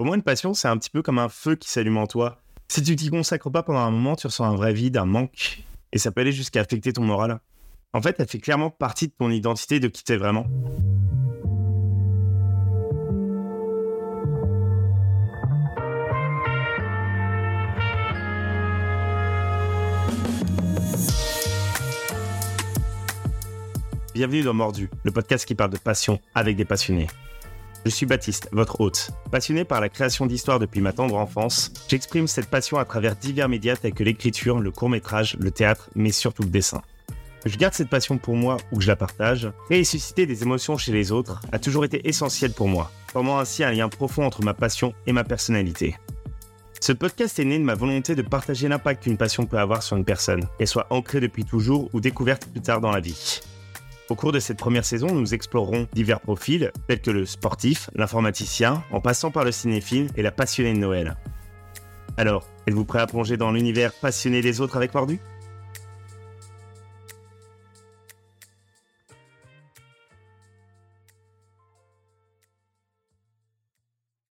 Au moins, une passion, c'est un petit peu comme un feu qui s'allume en toi. Si tu t'y consacres pas pendant un moment, tu ressens un vrai vide, un manque, et ça peut aller jusqu'à affecter ton moral. En fait, elle fait clairement partie de ton identité de qui t'es vraiment. Bienvenue dans Mordu, le podcast qui parle de passion avec des passionnés. Je suis Baptiste, votre hôte. Passionné par la création d'histoires depuis ma tendre enfance, j'exprime cette passion à travers divers médias tels que l'écriture, le court-métrage, le théâtre, mais surtout le dessin. Je garde cette passion pour moi ou que je la partage, et susciter des émotions chez les autres a toujours été essentiel pour moi, formant ainsi un lien profond entre ma passion et ma personnalité. Ce podcast est né de ma volonté de partager l'impact qu'une passion peut avoir sur une personne, qu'elle soit ancrée depuis toujours ou découverte plus tard dans la vie. Au cours de cette première saison, nous explorerons divers profils, tels que le sportif, l'informaticien, en passant par le cinéphile et la passionnée de Noël. Alors, êtes-vous prêt à plonger dans l'univers passionné des autres avec Mordu?